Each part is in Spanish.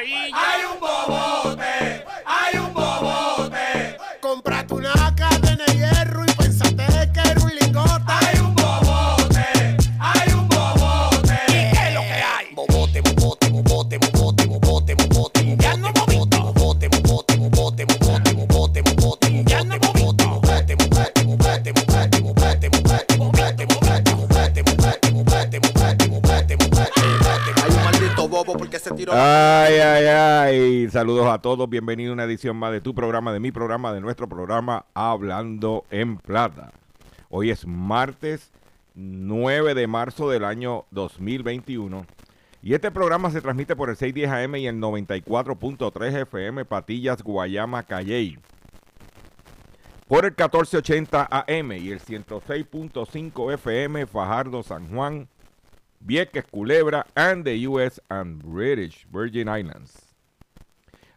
amarilla. Saludos a todos. Bienvenido a una edición más de tu programa, de mi programa, de nuestro programa Hablando en Plata. Hoy es martes 9 de marzo del año 2021. Y este programa se transmite por el 610 AM y el 94.3 FM Patillas, Guayama, Calley. Por el 1480 AM y el 106.5 FM Fajardo, San Juan, Vieques, Culebra, and the US and British Virgin Islands.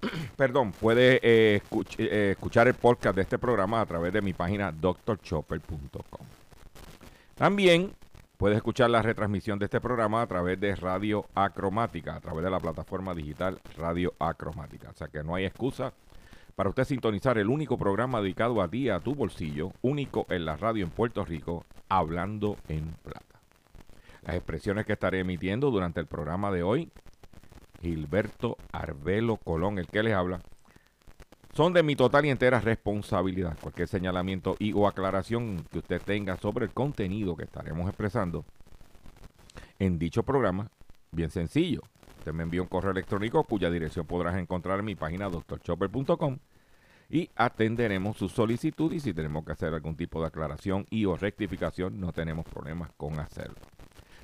perdón, puedes eh, eh, escuchar el podcast de este programa a través de mi página drchopper.com. También puedes escuchar la retransmisión de este programa a través de Radio Acromática, a través de la plataforma digital Radio Acromática. O sea que no hay excusa para usted sintonizar el único programa dedicado a ti, a tu bolsillo, único en la radio en Puerto Rico, hablando en plata. Las expresiones que estaré emitiendo durante el programa de hoy Gilberto Arbelo Colón, el que les habla, son de mi total y entera responsabilidad. Cualquier señalamiento y o aclaración que usted tenga sobre el contenido que estaremos expresando en dicho programa, bien sencillo. Usted me envía un correo electrónico cuya dirección podrás encontrar en mi página drchopper.com y atenderemos su solicitud y si tenemos que hacer algún tipo de aclaración y o rectificación no tenemos problemas con hacerlo.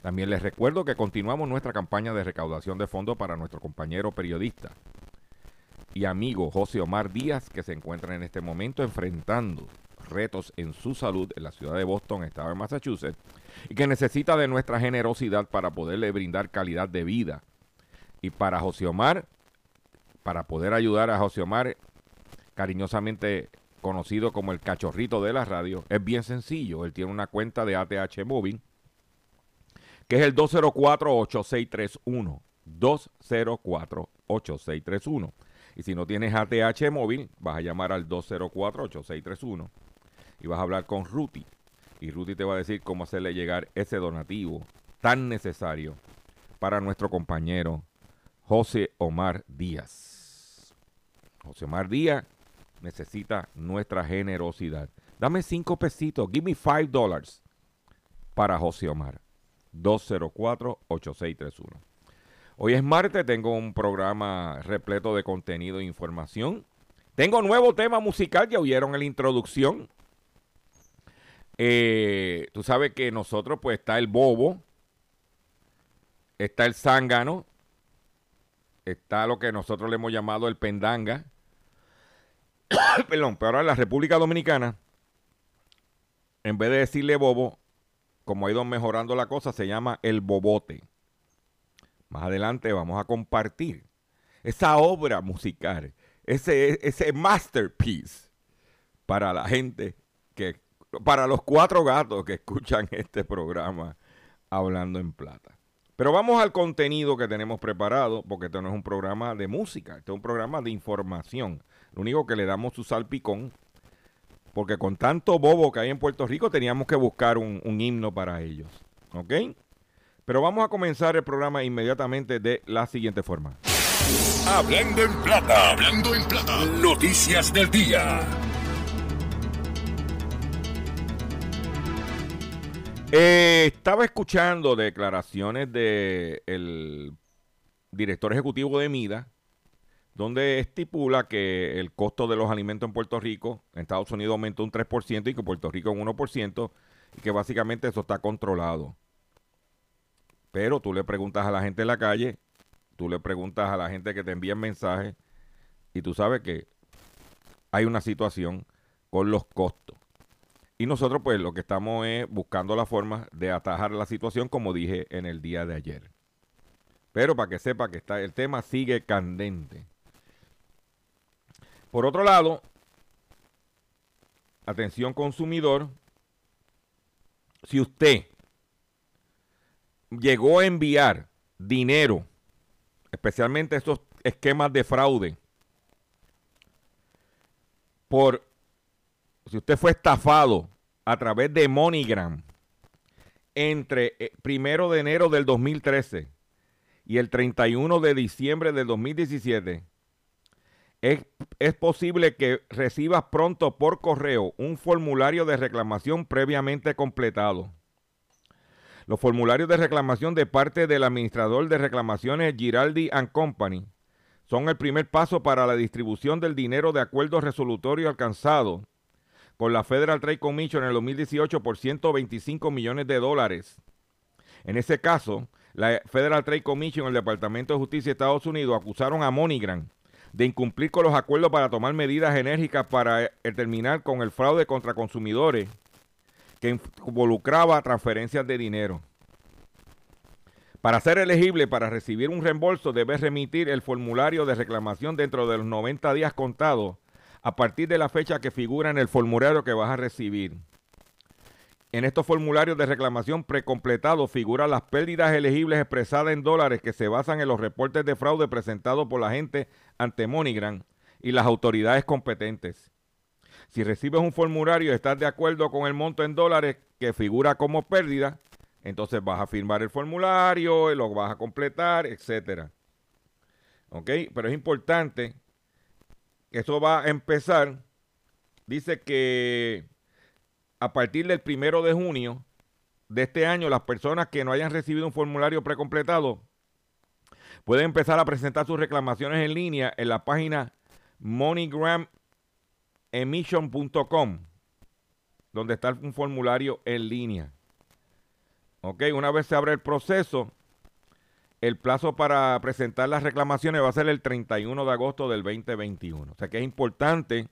También les recuerdo que continuamos nuestra campaña de recaudación de fondos para nuestro compañero periodista y amigo José Omar Díaz, que se encuentra en este momento enfrentando retos en su salud en la ciudad de Boston, estado de Massachusetts, y que necesita de nuestra generosidad para poderle brindar calidad de vida. Y para José Omar, para poder ayudar a José Omar, cariñosamente conocido como el cachorrito de la radio, es bien sencillo. Él tiene una cuenta de ATH móvil que es el 204-8631. 204-8631. Y si no tienes ATH móvil, vas a llamar al 204-8631 y vas a hablar con Ruti. Y Ruti te va a decir cómo hacerle llegar ese donativo tan necesario para nuestro compañero José Omar Díaz. José Omar Díaz necesita nuestra generosidad. Dame cinco pesitos, give me five dollars para José Omar. 204-8631. Hoy es martes, tengo un programa repleto de contenido e información. Tengo nuevo tema musical, ya oyeron en la introducción. Eh, tú sabes que nosotros, pues está el bobo, está el zángano, está lo que nosotros le hemos llamado el pendanga. Perdón, pero ahora en la República Dominicana, en vez de decirle bobo, como ha ido mejorando la cosa, se llama el bobote. Más adelante vamos a compartir esa obra musical, ese, ese masterpiece para la gente que, para los cuatro gatos que escuchan este programa hablando en plata. Pero vamos al contenido que tenemos preparado, porque esto no es un programa de música, esto es un programa de información. Lo único que le damos su salpicón, porque con tanto bobo que hay en Puerto Rico teníamos que buscar un, un himno para ellos. ¿Ok? Pero vamos a comenzar el programa inmediatamente de la siguiente forma. Hablando en plata. Hablando en plata. Noticias del día. Eh, estaba escuchando declaraciones del director ejecutivo de MIDA, donde estipula que el costo de los alimentos en Puerto Rico, en Estados Unidos aumentó un 3% y que Puerto Rico un 1%, y que básicamente eso está controlado. Pero tú le preguntas a la gente en la calle, tú le preguntas a la gente que te envían mensajes, y tú sabes que hay una situación con los costos. Y nosotros pues lo que estamos es buscando la forma de atajar la situación como dije en el día de ayer. Pero para que sepa que está, el tema sigue candente. Por otro lado, atención consumidor, si usted llegó a enviar dinero, especialmente estos esquemas de fraude, por si usted fue estafado a través de MoneyGram entre eh, primero de enero del 2013 y el 31 de diciembre del 2017, es, posible que recibas pronto por correo un formulario de reclamación previamente completado. Los formularios de reclamación de parte del administrador de reclamaciones Giraldi Company son el primer paso para la distribución del dinero de acuerdo resolutorio alcanzado con la Federal Trade Commission en el 2018 por 125 millones de dólares. En ese caso, la Federal Trade Commission y el Departamento de Justicia de Estados Unidos acusaron a MoneyGram de incumplir con los acuerdos para tomar medidas enérgicas para terminar con el fraude contra consumidores que involucraba transferencias de dinero. Para ser elegible para recibir un reembolso, debe remitir el formulario de reclamación dentro de los 90 días contados a partir de la fecha que figura en el formulario que vas a recibir. En estos formularios de reclamación precompletados figuran las pérdidas elegibles expresadas en dólares que se basan en los reportes de fraude presentados por la gente ante MoneyGram y las autoridades competentes. Si recibes un formulario y estás de acuerdo con el monto en dólares que figura como pérdida, entonces vas a firmar el formulario, lo vas a completar, etcétera. ¿Ok? Pero es importante eso va a empezar. Dice que a partir del primero de junio de este año, las personas que no hayan recibido un formulario precompletado pueden empezar a presentar sus reclamaciones en línea en la página moneygramemission.com, donde está un formulario en línea. Ok, una vez se abre el proceso, el plazo para presentar las reclamaciones va a ser el 31 de agosto del 2021. O sea que es importante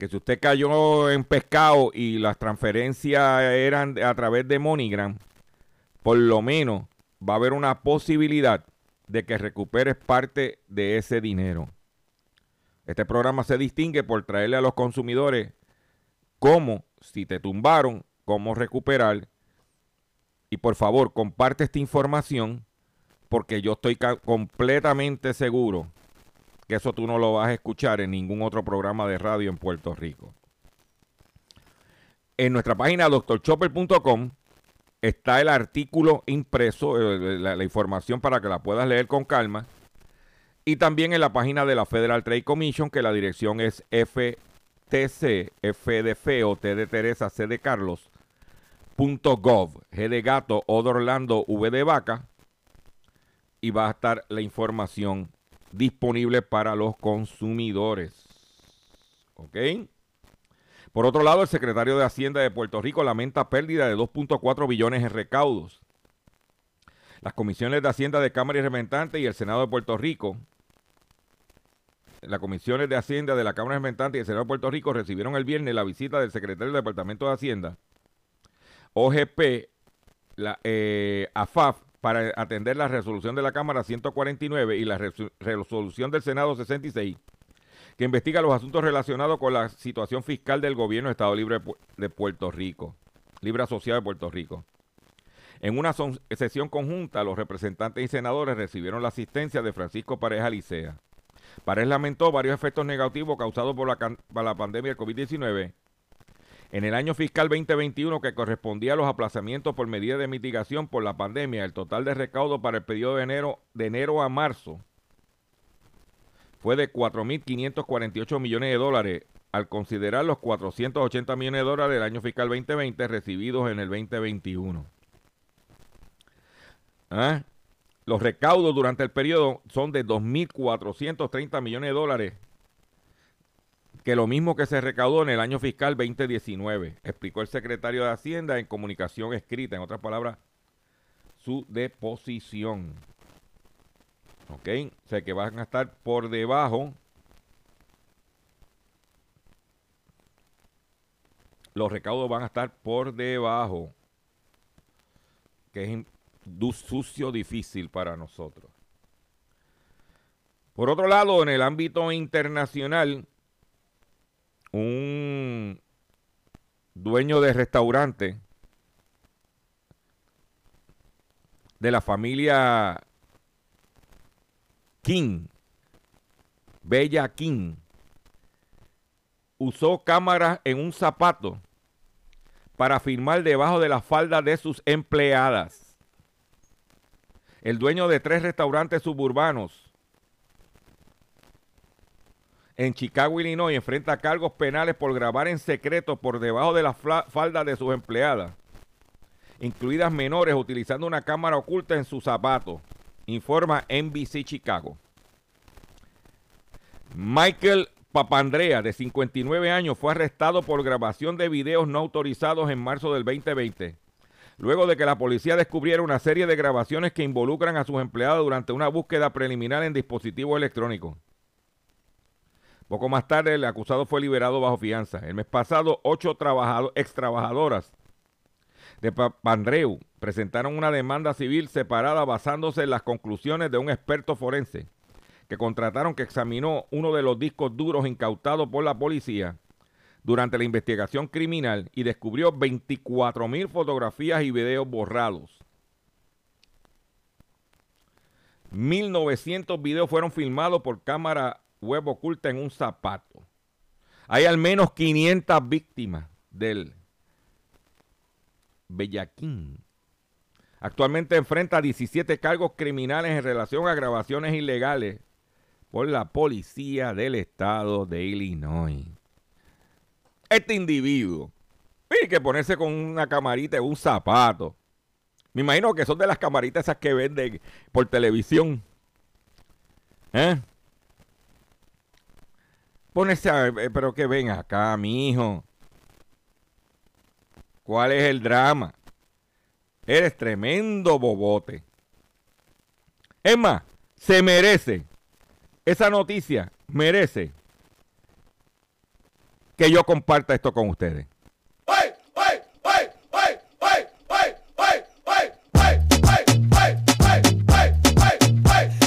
que si usted cayó en pescado y las transferencias eran a través de MoneyGram, por lo menos va a haber una posibilidad de que recuperes parte de ese dinero. Este programa se distingue por traerle a los consumidores cómo, si te tumbaron, cómo recuperar y por favor, comparte esta información porque yo estoy completamente seguro que eso tú no lo vas a escuchar en ningún otro programa de radio en Puerto Rico. En nuestra página doctorchopper.com está el artículo impreso, eh, la, la, información para que la puedas leer con calma. Y también en la página de la Federal Trade Commission, que la dirección es FTC, F de T de Teresa, C de Carlos, .gov, G de gato, O de Orlando, V de vaca, y va a estar la información disponible para los consumidores. ¿Ok? Por otro lado, el secretario de Hacienda de Puerto Rico lamenta pérdida de 2.4 billones en recaudos. Las comisiones de Hacienda de Cámara y Reventantes y el Senado de Puerto Rico, las comisiones de Hacienda de la Cámara de Reventantes y el Senado de Puerto Rico recibieron el viernes la visita del secretario del Departamento de Hacienda, OGP, la, eh, AFAF, para atender la resolución de la Cámara 149 y la resolución del Senado 66, que investiga los asuntos relacionados con la situación fiscal del gobierno de Estado Libre de Puerto Rico, Libre Asociado de Puerto Rico. En una sesión conjunta, los representantes y senadores recibieron la asistencia de Francisco Pareja Licea. Pareja lamentó varios efectos negativos causados por la, por la pandemia del COVID-19 En el año fiscal 2021, que correspondía a los aplazamientos por medida de mitigación por la pandemia, el total de recaudo para el periodo de enero, de enero a marzo fue de 4.548 millones de dólares, al considerar los 480 millones de dólares del año fiscal 2020 recibidos en el 2021. ¿Ah? Los recaudos durante el periodo son de 2.430 millones de dólares, que lo mismo que se recaudó en el año fiscal 2019, explicó el secretario de Hacienda en comunicación escrita, en otras palabras, su deposición. ¿Ok? O sea que van a estar por debajo. Los recaudos van a estar por debajo. Que es sucio difícil para nosotros. Por otro lado, en el ámbito internacional, un dueño de restaurante de la familia King, Bella King, usó cámaras en un zapato para filmar debajo de la falda de sus empleadas. El dueño de tres restaurantes suburbanos en Chicago, Illinois, enfrenta cargos penales por grabar en secreto por debajo de la falda de sus empleadas, incluidas menores, utilizando una cámara oculta en su zapato, informa NBC Chicago. Michael Papandrea, de 59 años, fue arrestado por grabación de videos no autorizados en marzo del 2020 luego de que la policía descubriera una serie de grabaciones que involucran a sus empleados durante una búsqueda preliminar en dispositivos electrónicos. Poco más tarde, el acusado fue liberado bajo fianza. El mes pasado, ocho ex trabajadoras de Pandreu presentaron una demanda civil separada basándose en las conclusiones de un experto forense que contrataron que examinó uno de los discos duros incautados por la policía durante la investigación criminal y descubrió 24 mil fotografías y videos borrados. 1.900 videos fueron filmados por cámara web oculta en un zapato. Hay al menos 500 víctimas del Bellaquín. Actualmente enfrenta 17 cargos criminales en relación a grabaciones ilegales por la policía del estado de Illinois este individuo tiene que ponerse con una camarita y un zapato. Me imagino que son de las camaritas esas que venden por televisión. ¿Eh? Ponerse a ver, pero que ven acá, mi hijo. ¿Cuál es el drama? Eres tremendo bobote. Es más, se merece. Esa noticia merece que yo comparta esto con ustedes.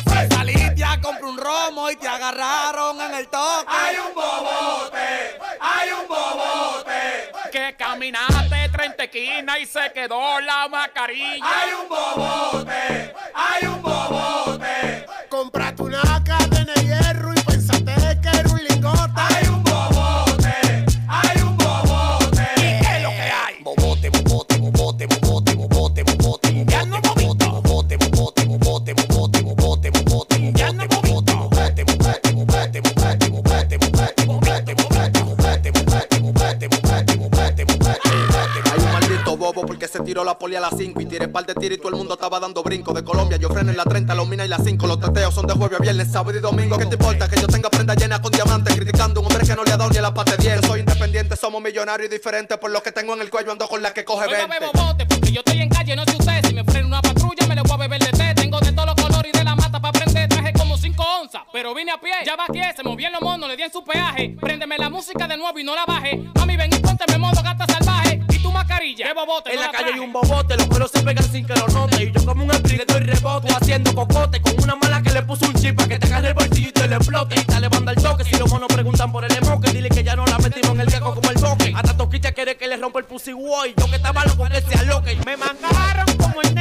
Si saliste a comprar un romo y te agarraron en el toque. Hay un bobote, hay un bobote. Que caminaste 30 esquinas y se quedó la mascarilla. Hay un bobote, hay un bobote. Compraste una par de tiros y todo el mundo estaba dando brinco. De Colombia yo freno en la 30, los mina y las 5. Los teteos son de jueves a viernes, sábado y domingo. ¿Qué te importa que yo tenga prenda llena con diamantes? Criticando a un hombre que no le ha dado ni a la parte 10. Yo soy independiente, somos millonarios y diferentes. Por lo que tengo en el cuello ando con la que coge Oiga, 20. bebo bote, porque yo estoy en calle, no sé usted. Si me frena una patrulla, me le voy a beber de té. Tengo de todos los colores y de la mata para prender. Traje como 5 onzas, pero vine a pie. Ya va se movían los monos, le di en su peaje. Préndeme la música de nuevo y no la baje. Mami, ven y pónteme modo gata salvaje. Mascarilla, En no la calle hay un bobote, los pelos se pegan sin que lo note. Y yo como un actriz le doy rebote, Tú haciendo cocote con una mala que le puso un chip para que te agarre el bolsillo y te le explote. Y dale banda al choque, si los monos preguntan por el emoque, dile que ya no la metimos en el gecko como el boque. Hasta Toquilla quiere que le rompa el pussy boy. Yo que estaba loco que se aloque. Me mangaron como el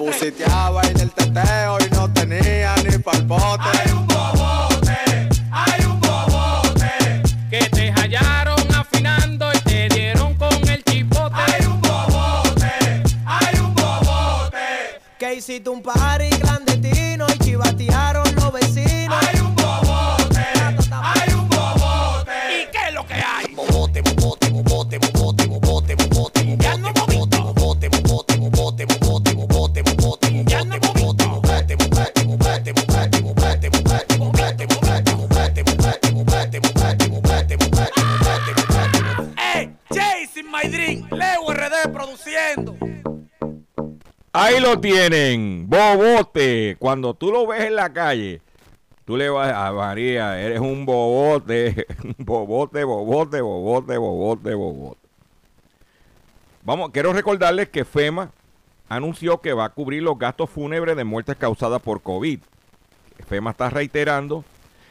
pusiteaba en el teteo y no tenía ni palpote. Lo tienen, bobote. Cuando tú lo ves en la calle, tú le vas a María, eres un bobote, bobote, bobote, bobote, bobote, bobote. Vamos, quiero recordarles que FEMA anunció que va a cubrir los gastos fúnebres de muertes causadas por COVID. FEMA está reiterando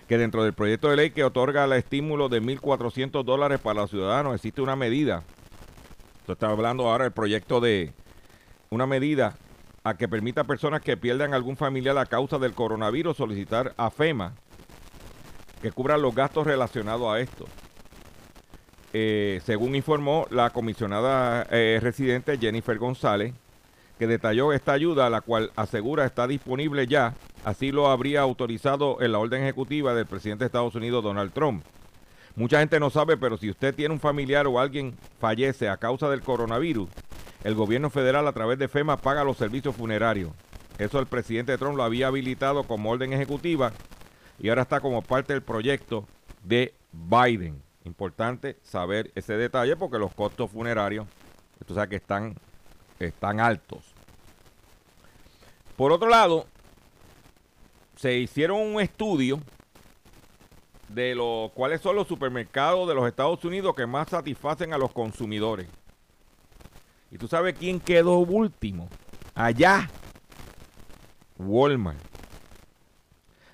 que dentro del proyecto de ley que otorga el estímulo de 1.400 dólares para los ciudadanos existe una medida. Esto está hablando ahora del proyecto de una medida a que permita a personas que pierdan algún familiar a causa del coronavirus solicitar a FEMA que cubra los gastos relacionados a esto. Eh, según informó la comisionada eh, residente Jennifer González, que detalló esta ayuda, la cual asegura está disponible ya, así lo habría autorizado en la orden ejecutiva del presidente de Estados Unidos, Donald Trump. Mucha gente no sabe, pero si usted tiene un familiar o alguien fallece a causa del coronavirus, el gobierno federal a través de FEMA paga los servicios funerarios. Eso el presidente Trump lo había habilitado como orden ejecutiva y ahora está como parte del proyecto de Biden. Importante saber ese detalle porque los costos funerarios, tú sabes que están, están altos. Por otro lado, se hicieron un estudio de los cuáles son los supermercados de los Estados Unidos que más satisfacen a los consumidores. ¿Y tú sabes quién quedó último? Allá. Walmart.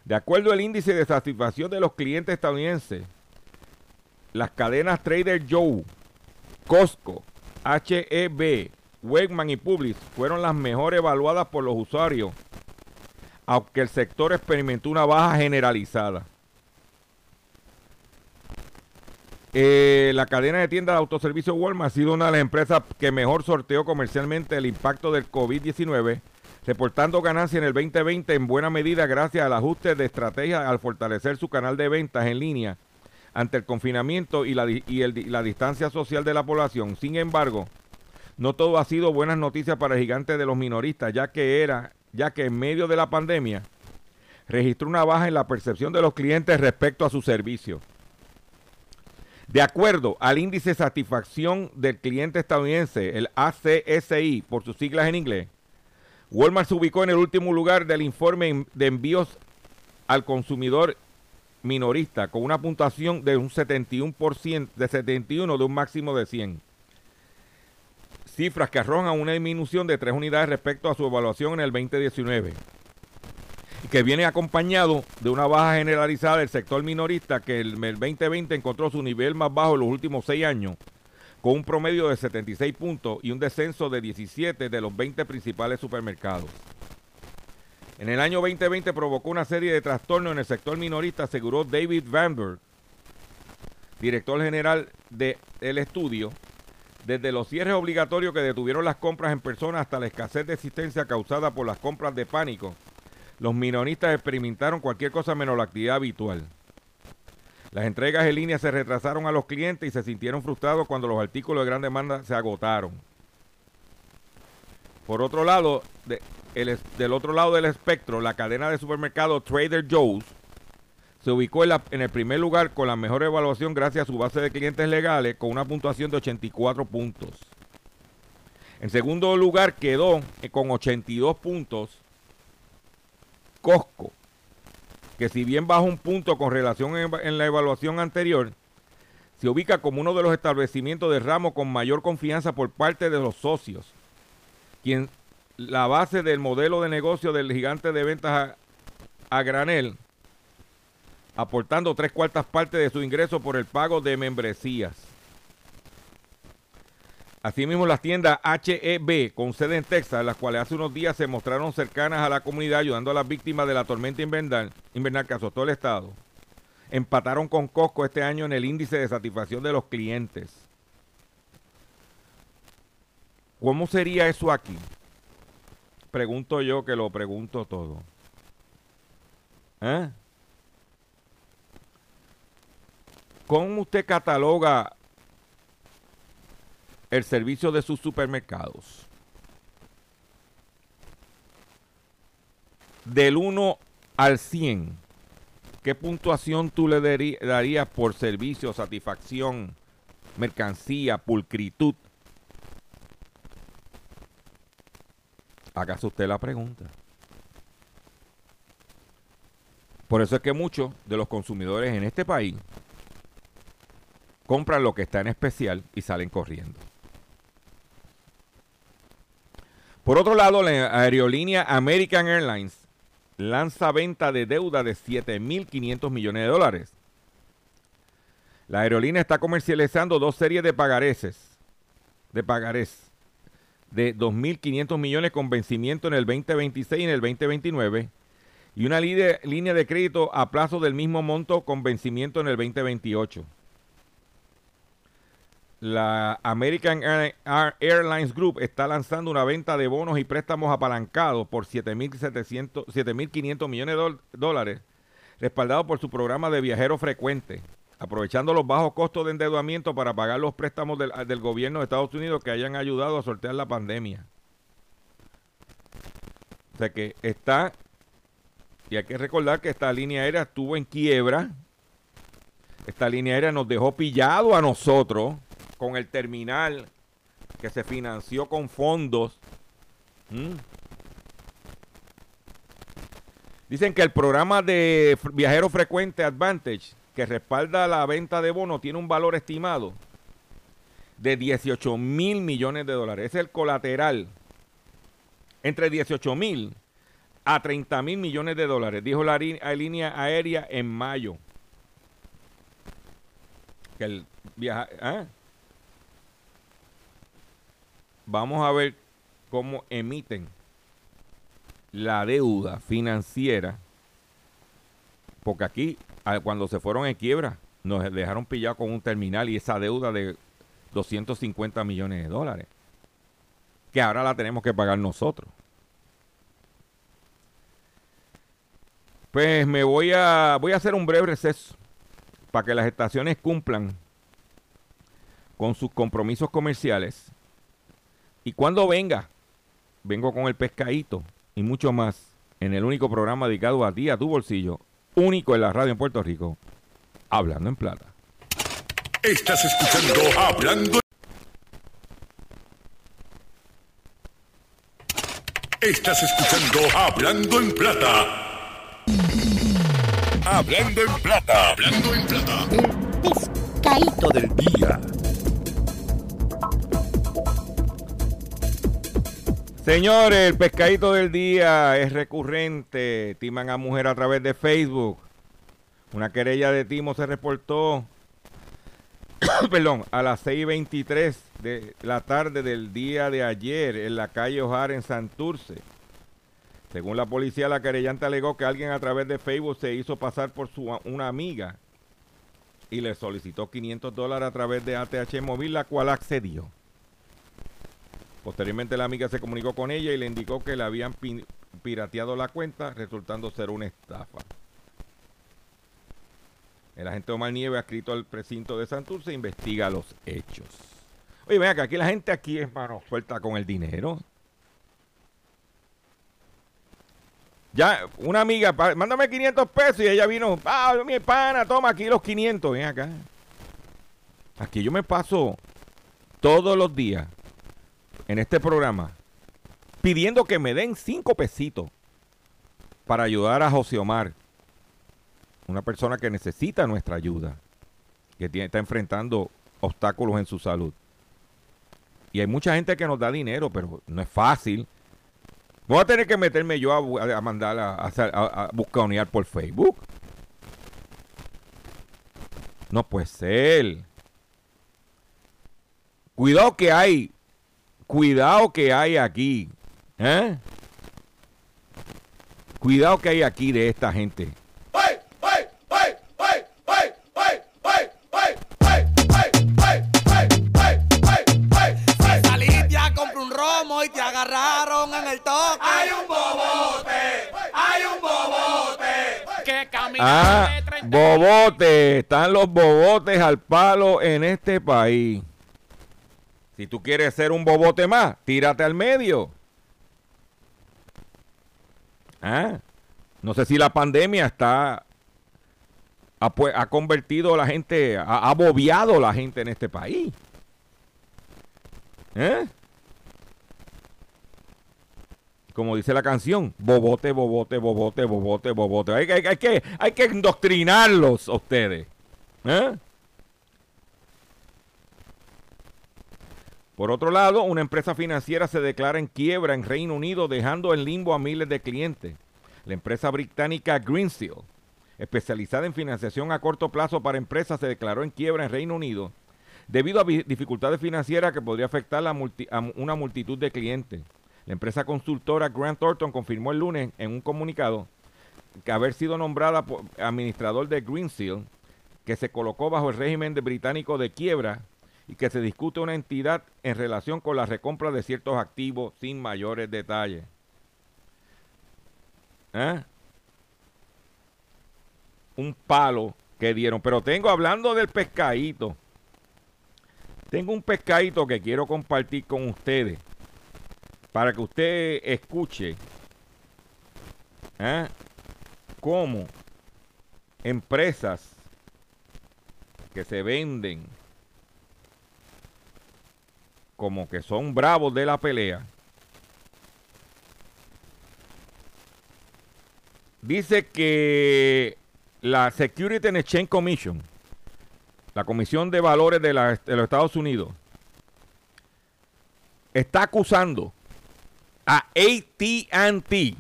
De acuerdo al índice de satisfacción de los clientes estadounidenses, las cadenas Trader Joe, Costco, HEB, Wegman y Publix fueron las mejor evaluadas por los usuarios, aunque el sector experimentó una baja generalizada. Eh, la cadena de tiendas de autoservicio Walmart ha sido una de las empresas que mejor sorteó comercialmente el impacto del COVID-19, reportando ganancias en el 2020 en buena medida gracias al ajuste de estrategia al fortalecer su canal de ventas en línea ante el confinamiento y la, la distancia social de la población. Sin embargo, no todo ha sido buenas noticias para el gigante de los minoristas, ya que era, ya que en medio de la pandemia registró una baja en la percepción de los clientes respecto a su servicio. De acuerdo al índice de satisfacción del cliente estadounidense, el ACSI, por sus siglas en inglés, Walmart se ubicó en el último lugar del informe de envíos al consumidor minorista, con una puntuación de un 71%, de 71 de un máximo de 100. Cifras que arrojan una disminución de tres unidades respecto a su evaluación en el 2019 y que viene acompañado de una baja generalizada del sector minorista que el, el 2020 encontró su nivel más bajo en los últimos seis años, con un promedio de 76 puntos y un descenso de 17 de los 20 principales supermercados. En el año 2020 provocó una serie de trastornos en el sector minorista, aseguró David Vanberg, director general del estudio. Desde los cierres obligatorios que detuvieron las compras en persona hasta la escasez de existencia causada por las compras de pánico, los minoristas experimentaron cualquier cosa menos la actividad habitual. Las entregas en línea se retrasaron a los clientes y se sintieron frustrados cuando los artículos de gran demanda se agotaron. Por otro lado, del otro lado del espectro, la cadena de supermercados Trader Joe's se ubicó en, en el primer lugar con la mejor evaluación gracias a su base de clientes legales con una puntuación de 84 puntos. En segundo lugar quedó eh, con 82 puntos Costco, que si bien baja un punto con relación en, la evaluación anterior, se ubica como uno de los establecimientos de ramo con mayor confianza por parte de los socios, quien la base del modelo de negocio del gigante de ventas a, a granel, aportando tres cuartas partes de su ingreso por el pago de membresías. Asimismo, las tiendas HEB con sede en Texas, las cuales hace unos días se mostraron cercanas a la comunidad ayudando a las víctimas de la tormenta invernal, invernal que azotó el estado, empataron con Costco este año en el índice de satisfacción de los clientes. ¿Cómo sería eso aquí? Pregunto yo que lo pregunto todo. ¿Eh? ¿Cómo usted cataloga el servicio de sus supermercados? Del 1 al 100, ¿qué puntuación tú le darí- darías por servicio, satisfacción, mercancía, pulcritud? Hágase usted la pregunta. Por eso es que muchos de los consumidores en este país compran lo que está en especial y salen corriendo. Por otro lado, la aerolínea American Airlines lanza venta de deuda de 7.500 millones de dólares. La aerolínea está comercializando dos series de pagareces, de pagarés de 2.500 millones con vencimiento en el 2026 y en el 2029 y una línea de crédito a plazo del mismo monto con vencimiento en el 2028. La American Air- Air- Airlines Group está lanzando una venta de bonos y préstamos apalancados por 7.700 7.500 millones de dólares, respaldado por su programa de viajeros frecuentes, aprovechando los bajos costos de endeudamiento para pagar los préstamos del, del gobierno de Estados Unidos que hayan ayudado a sortear la pandemia. O sea que está, y hay que recordar que esta línea aérea estuvo en quiebra. Esta línea aérea nos dejó pillado a nosotros con el terminal que se financió con fondos. Dicen que el programa de viajero frecuente Advantage, que respalda la venta de bonos, tiene un valor estimado de 18 mil millones de dólares. Es el colateral entre 18 mil a 30 mil millones de dólares, dijo la línea aérea en mayo. Que el viaja, ¿ah? Vamos a ver cómo emiten la deuda financiera, porque aquí, cuando se fueron en quiebra, nos dejaron pillado con un terminal y esa deuda de 250 millones de dólares, que ahora la tenemos que pagar nosotros. Pues me voy a voy a hacer un breve receso para que las estaciones cumplan con sus compromisos comerciales. Y cuando venga, vengo con el pescadito y mucho más en el único programa dedicado a ti, a tu bolsillo, único en la radio en Puerto Rico, Hablando en Plata. Estás escuchando Hablando. Estás escuchando Hablando en Plata. Hablando en Plata. Hablando en Plata. Pescadito del Día. Señores, el pescadito del día es recurrente. Timan a mujer a través de Facebook. Una querella de timo se reportó, a las 6.23 de la tarde del día de ayer en la calle Ojar en Santurce. Según la policía, la querellante alegó que alguien a través de Facebook se hizo pasar por su, una amiga y le solicitó 500 dólares a través de ATH Móvil, la cual accedió. Posteriormente la amiga se comunicó con ella y le indicó que le habían pi- pirateado la cuenta, resultando ser una estafa. El agente Omar Nieve, escrito al precinto de Santurce, investiga los hechos. Oye, ven acá, aquí la gente aquí es mano suelta con el dinero. Ya, una amiga, mándame 500 pesos y ella vino, ah, mi pana, toma aquí los 500, ven acá. Aquí yo me paso todos los días en este programa pidiendo que me den 5 pesitos para ayudar a José Omar, una persona que necesita nuestra ayuda, que tiene- está enfrentando obstáculos en su salud. Y hay mucha gente que nos da dinero, pero no es fácil. Voy a tener que meterme yo a, mandar a, a, por Facebook. No puede ser. Cuidado que hay. Cuidado que hay aquí. ¿Eh? Cuidado que hay aquí de esta gente. Si saliste a comprar un romo y te agarraron en el toque. Hay un bobote, hay un bobote. Que camina Ah, de 30 bobote. Están los bobotes al palo en este país. Si tú quieres ser un bobote más, tírate al medio. Ah, no sé si la pandemia está. Ha, ha convertido a la gente, ha, ha bobeado a la gente en este país. ¿Eh? Como dice la canción, bobote, bobote, bobote, bobote, bobote. Hay, hay, hay que, hay que indoctrinarlos a ustedes. ¿Eh? Por otro lado, una empresa financiera se declara en quiebra en Reino Unido, dejando en limbo a miles de clientes. La empresa británica Greensill, especializada en financiación a corto plazo para empresas, se declaró en quiebra en Reino Unido debido a dificultades financieras que podría afectar a una multitud de clientes. La empresa consultora Grant Thornton confirmó el lunes en un comunicado que haber sido nombrada administrador de Greensill, que se colocó bajo el régimen británico de quiebra y que se discute una entidad en relación con la recompra de ciertos activos sin mayores detalles. ¿Eh? Un palo que dieron. Pero tengo, hablando del pescadito, tengo un pescadito que quiero compartir con ustedes para que usted escuche ¿eh? cómo empresas que se venden como que son bravos de la pelea. Dice que la Security and Exchange Commission, la Comisión de Valores de, de los Estados Unidos, está acusando a ATT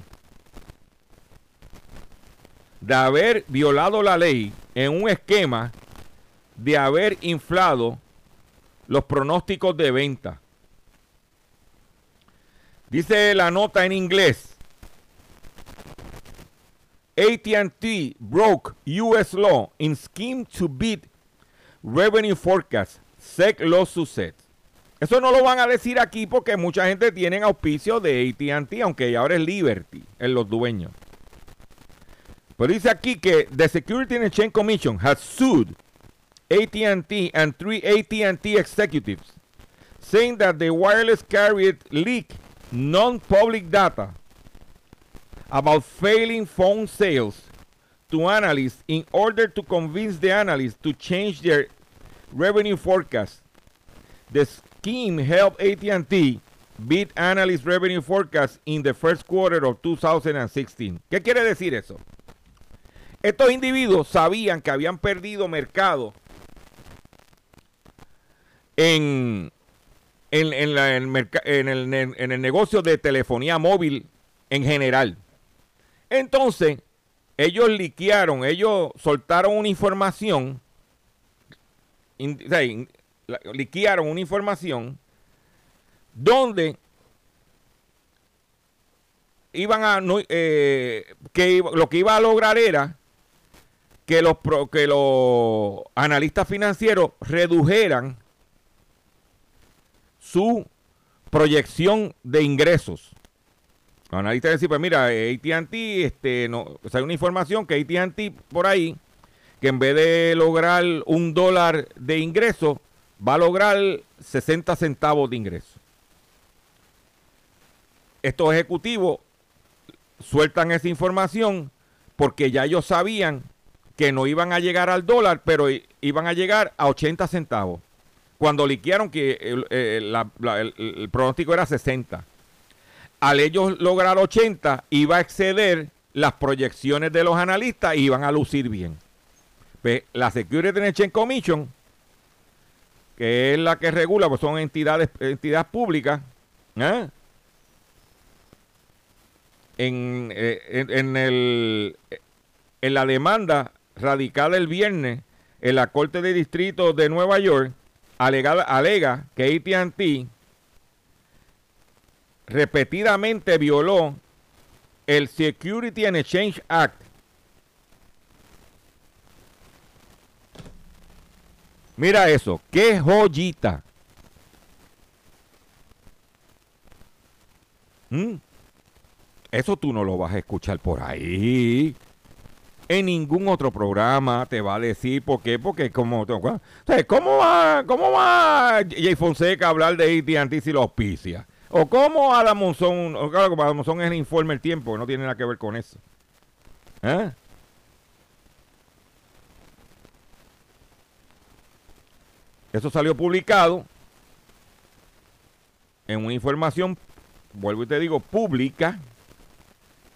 de haber violado la ley en un esquema de haber inflado los pronósticos de venta. Dice la nota en inglés. AT&T broke US law in scheme to beat revenue forecast. SEC said. Eso no lo van a decir aquí porque mucha gente tiene auspicio de AT&T, aunque ahora es Liberty, en los dueños. Pero dice aquí que the Security and Exchange Commission has sued AT&T and three AT&T executives, saying that the wireless carrier leaked non-public data about failing phone sales to analysts in order to convince the analysts to change their revenue forecast. The scheme helped AT&T beat analyst revenue forecast in the first quarter of 2016. ¿Qué quiere decir eso? Estos individuos sabían que habían perdido mercado en, en, en la- en el, en el negocio de telefonía móvil en general. Entonces, ellos liquearon, ellos soltaron una información, in- o sea, in- la- liquearon una información donde iban a no, eh, que lo que iba a lograr era que los que los analistas financieros redujeran su proyección de ingresos. Los analistas decían, pues mira, eh, AT&T, este, no, o hay una información que AT&T por ahí, que en vez de lograr un dólar de ingreso, va a lograr 60 centavos de ingreso. Estos ejecutivos sueltan esa información porque ya ellos sabían que no iban a llegar al dólar, pero iban a llegar a 80 centavos. Cuando liquearon que el, pronóstico era 60. Al ellos lograr 80, iba a exceder las proyecciones de los analistas y iban a lucir bien. Pues, la Security Exchange Commission, que es la que regula, pues son entidades, públicas, ¿eh? en, eh, en la demanda radicada el viernes en la Corte de Distrito de Nueva York, alega que AT&T repetidamente violó el Security and Exchange Act. Mira eso, qué joyita. ¿Mm? Eso tú no lo vas a escuchar por ahí. En ningún otro programa te va a decir por qué, porque como, o sea, ¿cómo va, cómo va Jay Fonseca a hablar de AT&T si lo auspicia? O cómo Adam Monzón, o claro, como Adam Monzón es el informe el tiempo, que no tiene nada que ver con eso. ¿Eh? Eso salió publicado en una información, vuelvo y te digo, pública,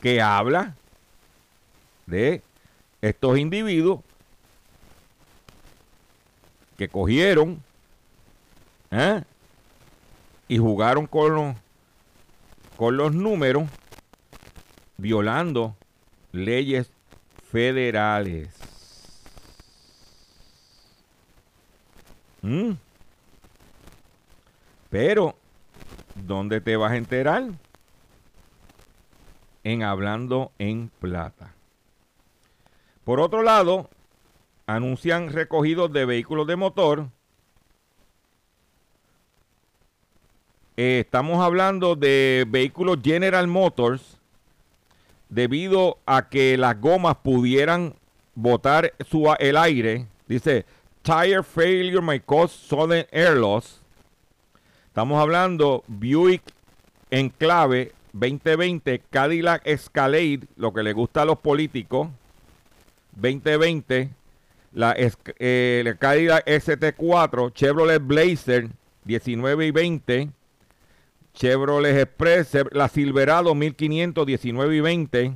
que habla de estos individuos que cogieron ¿eh? y jugaron con los, números, violando leyes federales. ¿Mm? Pero, ¿dónde te vas a enterar? En Hablando en Plata. Por otro lado, anuncian recogidos de vehículos de motor. Eh, estamos hablando de vehículos General Motors debido a que las gomas pudieran botar el aire. Dice, tire failure may cause sudden air loss. Estamos hablando Buick Enclave 2020, Cadillac Escalade, lo que le gusta a los políticos. 2020, la, eh, la Cadillac ST4, Chevrolet Blazer 19 y 20, Chevrolet Express, la Silverado 1500 19 y 20,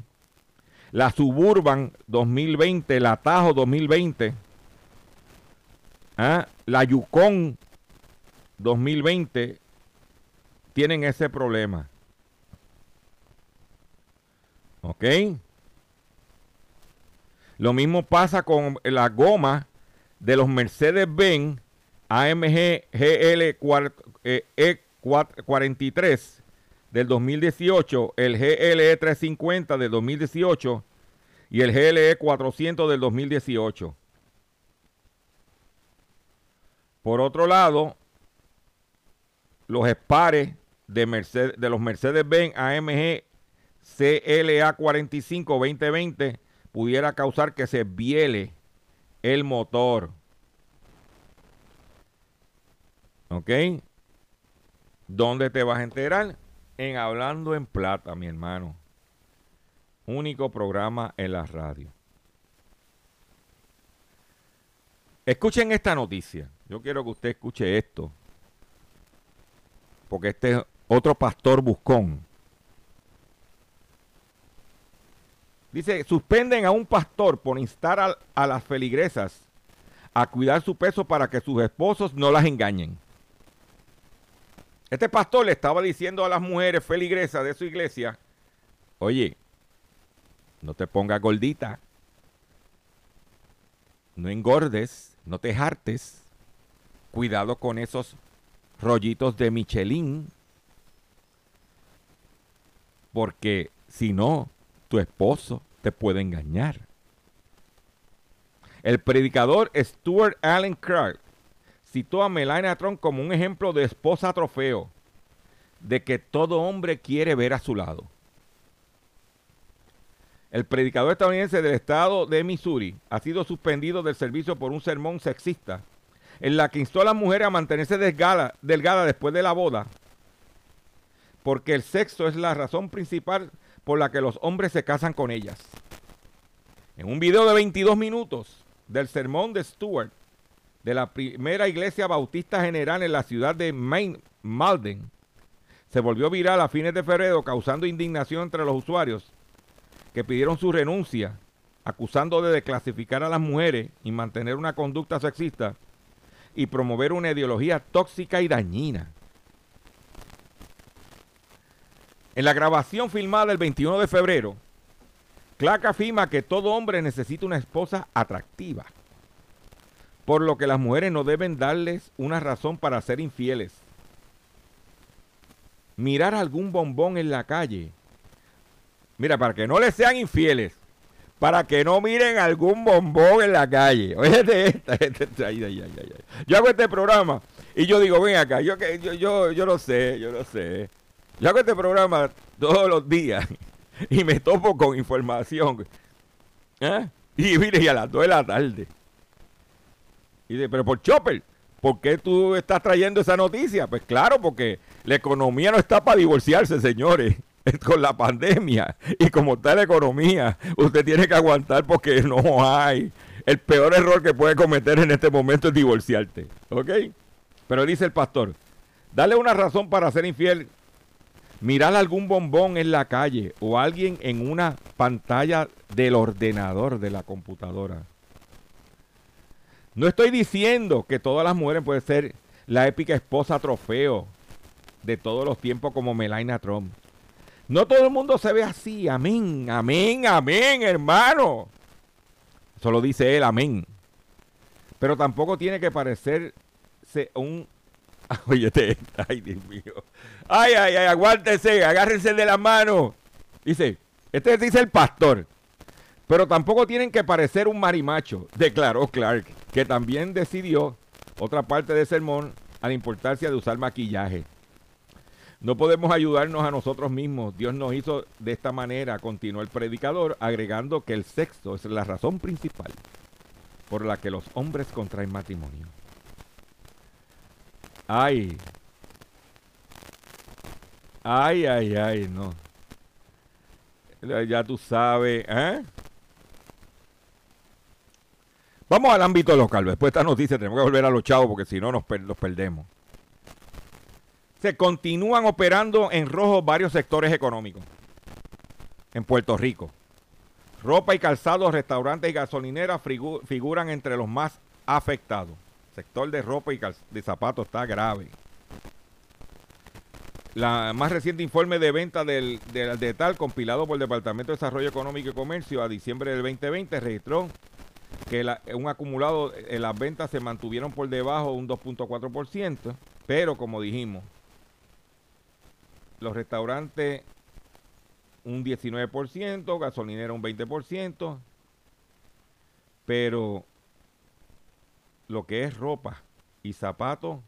la Suburban 2020, la Tajo 2020, ah, la Yukon 2020 tienen ese problema. ¿Ok? Lo mismo pasa con la goma de los Mercedes-Benz AMG GL cuar- eh, E43 del 2018, el GLE 350 del 2018 y el GLE 400 del 2018. Por otro lado, los espares de, Mercedes, de los Mercedes-Benz AMG CLA 45 2020 pudiera causar que se viele el motor. ¿Ok? ¿Dónde te vas a enterar? En Hablando en Plata, mi hermano. Único programa en la radio. Escuchen esta noticia. Yo quiero que usted escuche esto. Porque este es otro pastor buscón. Dice, suspenden a un pastor por instar a, las feligresas a cuidar su peso para que sus esposos no las engañen. Este pastor le estaba diciendo a las mujeres feligresas de su iglesia, oye, no te pongas gordita, no engordes, no te hartes, cuidado con esos rollitos de Michelin, porque Si no, tu esposo te puede engañar. El predicador Stuart Allen Clark citó a Melania Trump como un ejemplo de esposa trofeo, de que todo hombre quiere ver a su lado. El predicador estadounidense del estado de Missouri ha sido suspendido del servicio por un sermón sexista, en la que instó a las mujeres a mantenerse delgada, delgada después de la boda, porque el sexo es la razón principal por la que los hombres se casan con ellas. En un video de 22 minutos del sermón de Stewart, de la primera iglesia bautista general en la ciudad de Maine, Malden, se volvió viral a fines de febrero, causando indignación entre los usuarios que pidieron su renuncia, acusando de desclasificar a las mujeres y mantener una conducta sexista y promover una ideología tóxica y dañina. En la grabación filmada el 21 de febrero, Clark afirma que todo hombre necesita una esposa atractiva, por lo que las mujeres no deben darles una razón para ser infieles. Mirar algún bombón en la calle. Mira, para que no les sean infieles, para que no miren algún bombón en la calle. Oye, esta, esta. Yo hago este programa y yo digo, ven acá, yo, yo, yo, yo lo sé, yo lo sé. Yo hago este programa todos los días y me topo con información. ¿eh? Y mire, y a las 2 de la tarde. Y dice, pero por Chopper, ¿por qué tú estás trayendo esa noticia? Pues claro, porque la economía no está para divorciarse, señores. Es Con la pandemia y como está la economía, usted tiene que aguantar porque no hay. El peor error que puede cometer en este momento es divorciarte. ¿Ok? Pero dice el pastor, dale una razón para ser infiel mirar algún bombón en la calle o alguien en una pantalla del ordenador de la computadora. No estoy diciendo que todas las mujeres pueden ser la épica esposa trofeo de todos los tiempos como Melania Trump. No todo el mundo se ve así. Amén, amén, amén, hermano. Eso lo dice él, amén. Pero tampoco tiene que parecerse un Oye, ay, Dios mío. Ay, ay, ay, aguántense, agárrense de las manos. Dice, este dice el pastor. Pero tampoco tienen que parecer un marimacho, declaró Clark, que también decidió otra parte del sermón a la importancia de usar maquillaje. No podemos ayudarnos a nosotros mismos. Dios nos hizo de esta manera, continuó el predicador, agregando que el sexo es la razón principal por la que los hombres contraen matrimonio. Ay. Ay, ay, ay, no. Ya- tú sabes, ¿eh? Vamos al ámbito local. Después de esta noticia tenemos que volver a los chavos porque si no nos los perdemos. Se continúan operando en rojo varios sectores económicos en Puerto Rico. Ropa y calzado, restaurantes y gasolineras figu- figuran entre los más afectados. Sector de ropa y de zapatos está grave. La más reciente informe de venta del, del de tal compilado por el Departamento de Desarrollo Económico y Comercio a diciembre del 2020 registró que un acumulado en las ventas se mantuvieron por debajo de un 2.4%, pero como dijimos, los restaurantes un 19%, gasolinera un 20%, pero lo que es ropa y zapatos,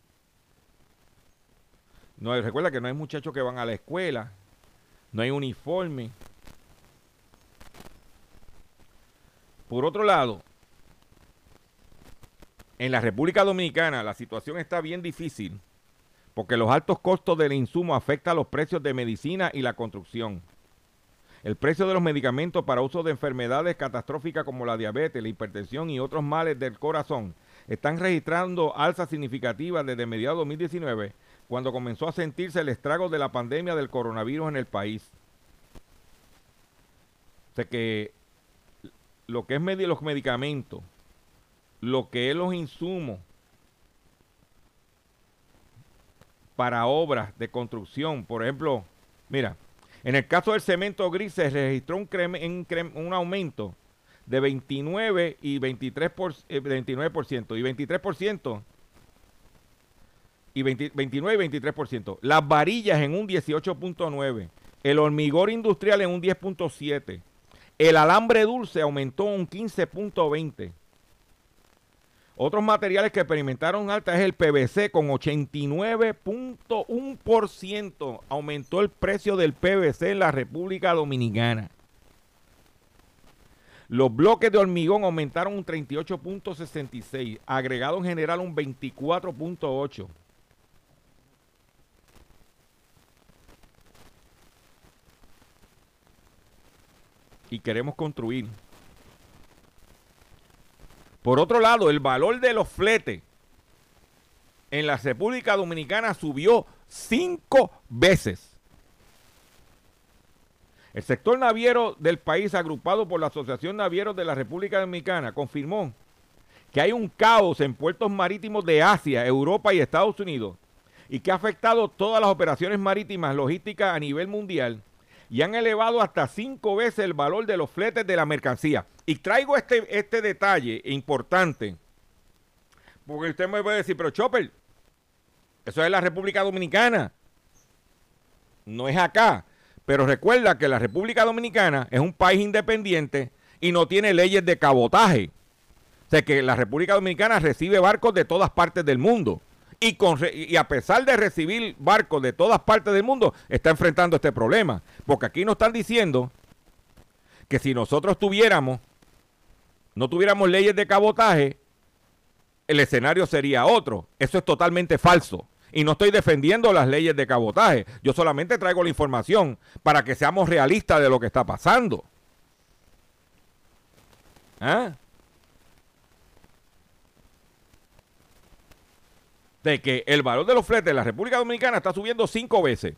no recuerda que no hay muchachos que van a la escuela, no hay uniforme. Por otro lado, en la República Dominicana la situación está bien difícil porque los altos costos del insumo afectan los precios de medicina y la construcción. El precio de los medicamentos para uso de enfermedades catastróficas como la diabetes, la hipertensión y otros males del corazón están registrando alzas significativas desde mediados de 2019, cuando comenzó a sentirse el estrago de la pandemia del coronavirus en el país. O sea que lo que es los medicamentos, lo que es los insumos para obras de construcción, por ejemplo, mira, en el caso del cemento gris se registró un aumento de 29 y 23 por, eh, 29% y 23% y 20 29 y 23%. Las varillas en un 18.9 El hormigón industrial en un 10.7. El alambre dulce aumentó un 15.20. Otros materiales que experimentaron alta es el PVC con 89.1%. Aumentó el precio del PVC en la República Dominicana. Los bloques de hormigón aumentaron un 38.66, agregado en general un 24.8. Y queremos construir. Por otro lado, el valor de los fletes en la República Dominicana subió cinco veces. El sector naviero del país, agrupado por la Asociación Navieros de la República Dominicana, confirmó que hay un caos en puertos marítimos de Asia, Europa y Estados Unidos y que ha afectado todas las operaciones marítimas logísticas a nivel mundial y han elevado hasta cinco veces el valor de los fletes de la mercancía. Y traigo este, este detalle importante, porque usted me puede decir, pero Chopper, eso es la República Dominicana, no es acá. Pero recuerda que la República Dominicana es un país independiente y no tiene leyes de cabotaje. O sea que la República Dominicana recibe barcos de todas partes del mundo. Y, y a pesar de recibir barcos de todas partes del mundo, está enfrentando este problema. Porque aquí nos están diciendo que si nosotros tuviéramos, no tuviéramos leyes de cabotaje, el escenario sería otro. Eso es totalmente falso. Y no estoy defendiendo las leyes de cabotaje. Yo solamente traigo la información para que seamos realistas de lo que está pasando. ¿Ah? De que el valor de los fletes de la República Dominicana está subiendo cinco veces.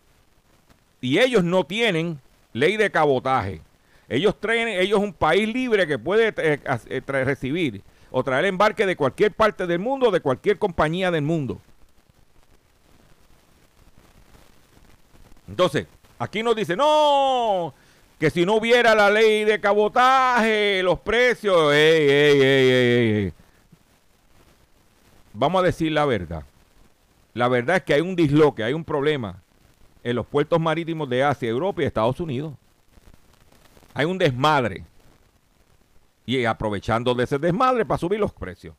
Y ellos no tienen ley de cabotaje. Ellos traen, ellos un país libre que puede eh, eh, recibir o traer embarque de cualquier parte del mundo, de cualquier compañía del mundo. Entonces, aquí nos dice, no, que si no hubiera la ley de cabotaje, los precios, ey, ey, ey, vamos a decir la verdad. La verdad es que hay un disloque, hay un problema en los puertos marítimos de Asia, Europa y Estados Unidos. Hay un desmadre. Y aprovechando de ese desmadre para subir los precios.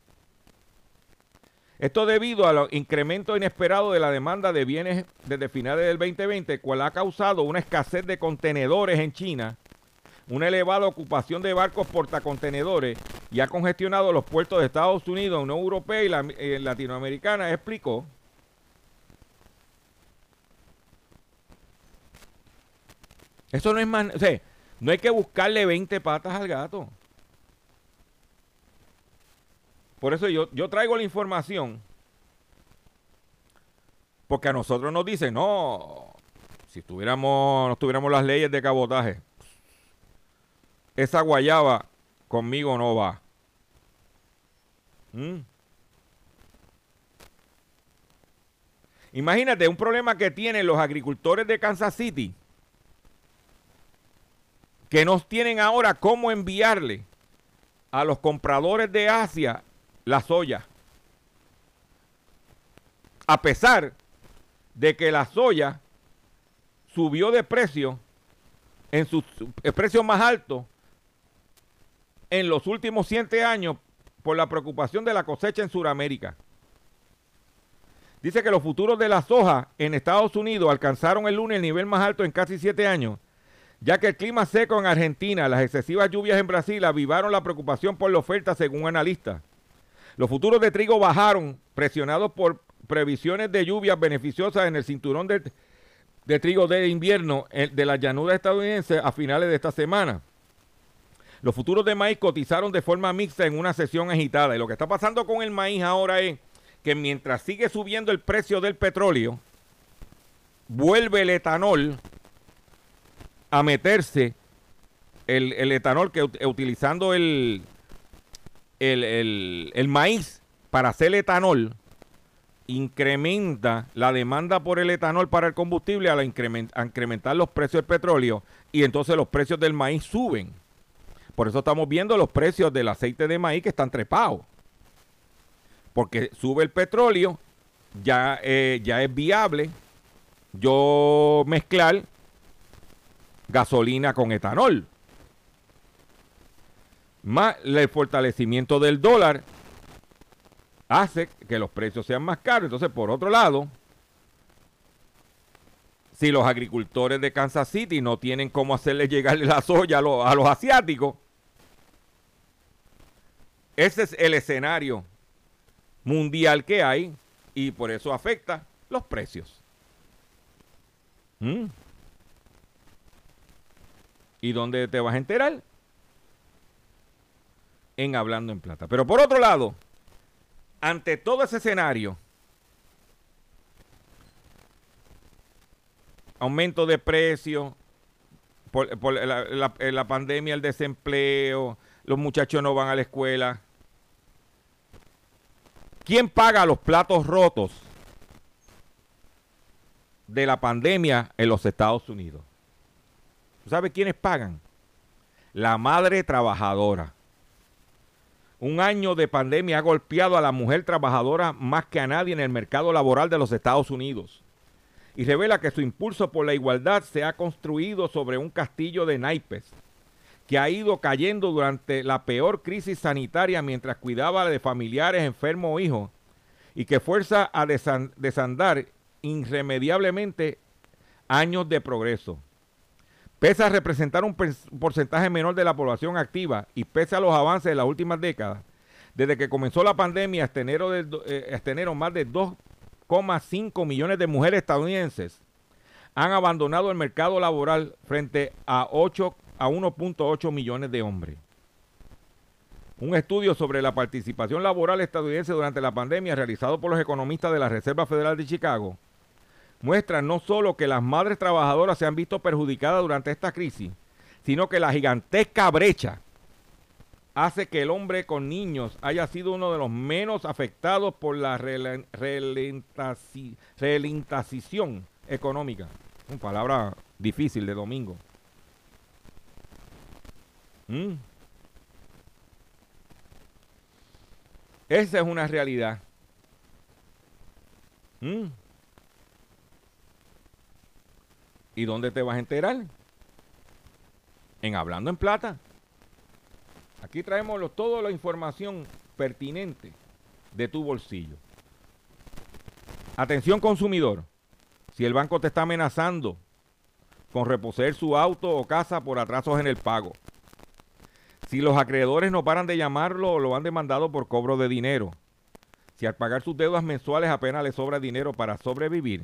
Esto debido al incremento inesperado de la demanda de bienes desde finales del 2020, cual ha causado una escasez de contenedores en China, una elevada ocupación de barcos portacontenedores y ha congestionado los puertos de Estados Unidos, Unión Europea y eh, Latinoamericana, explicó. Eso no es más, o sea, no hay que buscarle 20 patas al gato. Por eso yo, yo traigo la información. Porque a nosotros nos dicen, no, si tuviéramos, no tuviéramos las leyes de cabotaje, esa guayaba conmigo no va. ¿Mm? Imagínate un problema que tienen los agricultores de Kansas City, que nos tienen ahora cómo enviarle a los compradores de Asia la soya. A pesar de que la soya subió de precio en su precio más alto en los últimos siete años por la preocupación de la cosecha en Sudamérica. Dice que los futuros de la soja en Estados Unidos alcanzaron el lunes el nivel más alto en casi siete años, ya que el clima seco en Argentina, las excesivas lluvias en Brasil avivaron la preocupación por la oferta según analistas. Los futuros de trigo bajaron, presionados por previsiones de lluvias beneficiosas en el cinturón de, trigo de invierno de la llanura estadounidense a finales de esta semana. Los futuros de maíz cotizaron de forma mixta en una sesión agitada. Y lo que está pasando con el maíz ahora es que mientras sigue subiendo el precio del petróleo, vuelve el etanol a meterse, el, el etanol que utilizando el, el, maíz para hacer etanol incrementa la demanda por el etanol para el combustible al incrementar los precios del petróleo y entonces los precios del maíz suben. Por eso estamos viendo los precios del aceite de maíz que están trepados. Porque sube el petróleo, ya, eh, ya es viable yo mezclar gasolina con etanol. Más el fortalecimiento del dólar hace que los precios sean más caros. Entonces, por otro lado, si los agricultores de Kansas City no tienen cómo hacerle llegar la soya a los, asiáticos, ese es el escenario mundial que hay y por eso afecta los precios. ¿Mm? ¿Y dónde te vas a enterar? En Hablando en Plata. Pero por otro lado, ante todo ese escenario, aumento de precios, por, la, la- pandemia, el desempleo, los muchachos no van a la escuela. ¿Quién paga los platos rotos de la pandemia en los Estados Unidos? ¿Tú sabes quiénes pagan? La madre trabajadora. Un año de pandemia ha golpeado a la mujer trabajadora más que a nadie en el mercado laboral de los Estados Unidos. Y revela que su impulso por la igualdad se ha construido sobre un castillo de naipes que ha ido cayendo durante la peor crisis sanitaria mientras cuidaba de familiares enfermos o hijos y que fuerza a desan- desandar irremediablemente años de progreso. Pese a representar un porcentaje menor de la población activa y pese a los avances de las últimas décadas, desde que comenzó la pandemia hasta enero, del eh, más de 2,5 millones de mujeres estadounidenses han abandonado el mercado laboral frente a 8 a 1.8 millones de hombres. Un estudio sobre la participación laboral estadounidense durante la pandemia realizado por los economistas de la Reserva Federal de Chicago muestra no solo que las madres trabajadoras se han visto perjudicadas durante esta crisis, sino que la gigantesca brecha hace que el hombre con niños haya sido uno de los menos afectados por la relen- relentaci- relentacición económica. Una palabra difícil de domingo. Mm. Esa es una realidad. Mm. ¿Y dónde te vas a enterar? En Hablando en Plata. Aquí traemos los- toda la información pertinente de tu bolsillo. Atención consumidor. Si el banco te está amenazando con reposeer su auto o casa por atrasos en el pago. Si los acreedores no paran de llamarlo o lo han demandado por cobro de dinero. Si al pagar sus deudas mensuales apenas le sobra dinero para sobrevivir,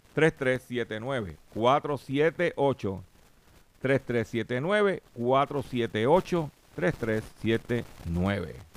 478-3379. 478-3379. 478-3379.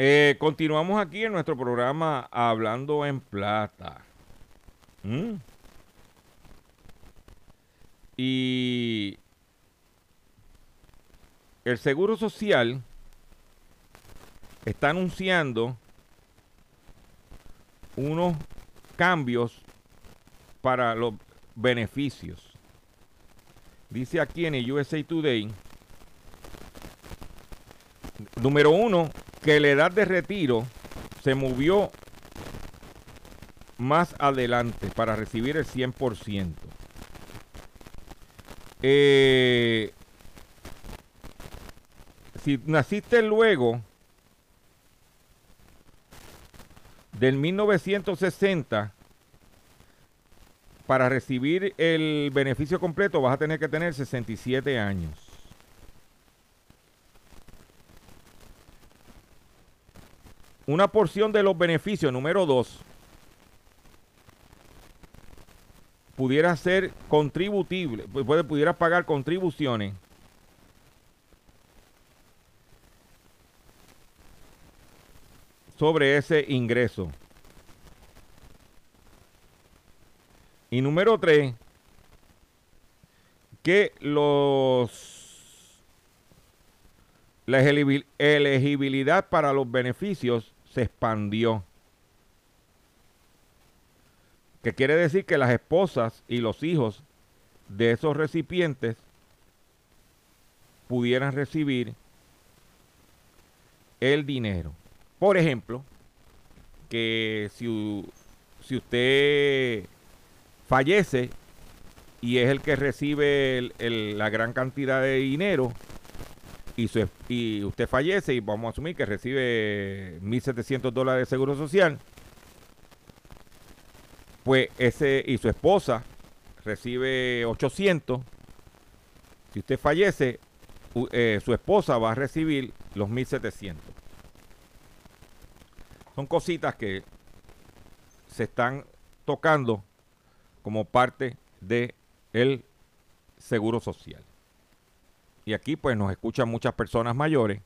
Eh, continuamos aquí en nuestro programa Hablando en Plata. ¿Mm? Y el Seguro Social está anunciando unos cambios para los beneficios. Dice aquí en el USA Today, número uno, que la edad de retiro se movió más adelante para recibir el 100%. Eh, si naciste luego del 1960, para recibir el beneficio completo vas a tener que tener 67 años. Una porción de los beneficios, número dos, pudiera ser contributible, pu- puede, pudiera pagar contribuciones sobre ese ingreso. Y número tres, que los la elegibil- elegibilidad para los beneficios se expandió. Que quiere decir que las esposas y los hijos de esos recipientes pudieran recibir el dinero. Por ejemplo, que si, si usted fallece y es el que recibe la gran cantidad de dinero y, su y usted fallece y vamos a asumir que recibe 1.700 dólares de seguro social, pues ese y su esposa recibe 800, si usted fallece, eh, su esposa va a recibir los 1.700. Son cositas que se están tocando como parte de seguro social. Y aquí pues nos escuchan muchas personas mayores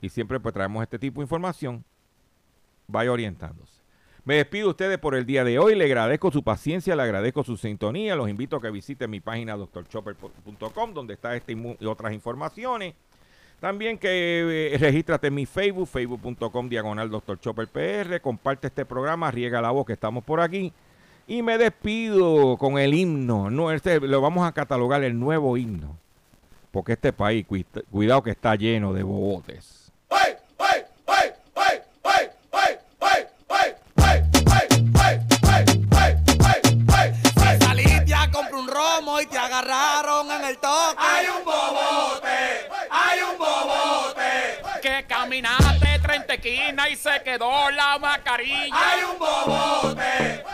y siempre pues traemos este tipo de información. Vaya orientándose. Me despido de ustedes por el día de hoy. Le agradezco su paciencia, le agradezco su sintonía. Los invito a que visiten mi página drchopper.com donde está mu- y otras informaciones. También que eh, regístrate en mi Facebook, facebook.com diagonal Dr. Chopper PR. Comparte este programa, riega la voz que estamos por aquí. Y me despido con el himno. No, este lo vamos a catalogar el nuevo himno. Porque este país, cuida- cuidado que está lleno de bobotes. Si saliste a comprar un romo y te agarraron en el toque. Hay un bobote, hay un bobote. Que caminaste 30 esquinas y se quedó la mascarilla. Hay un bobote,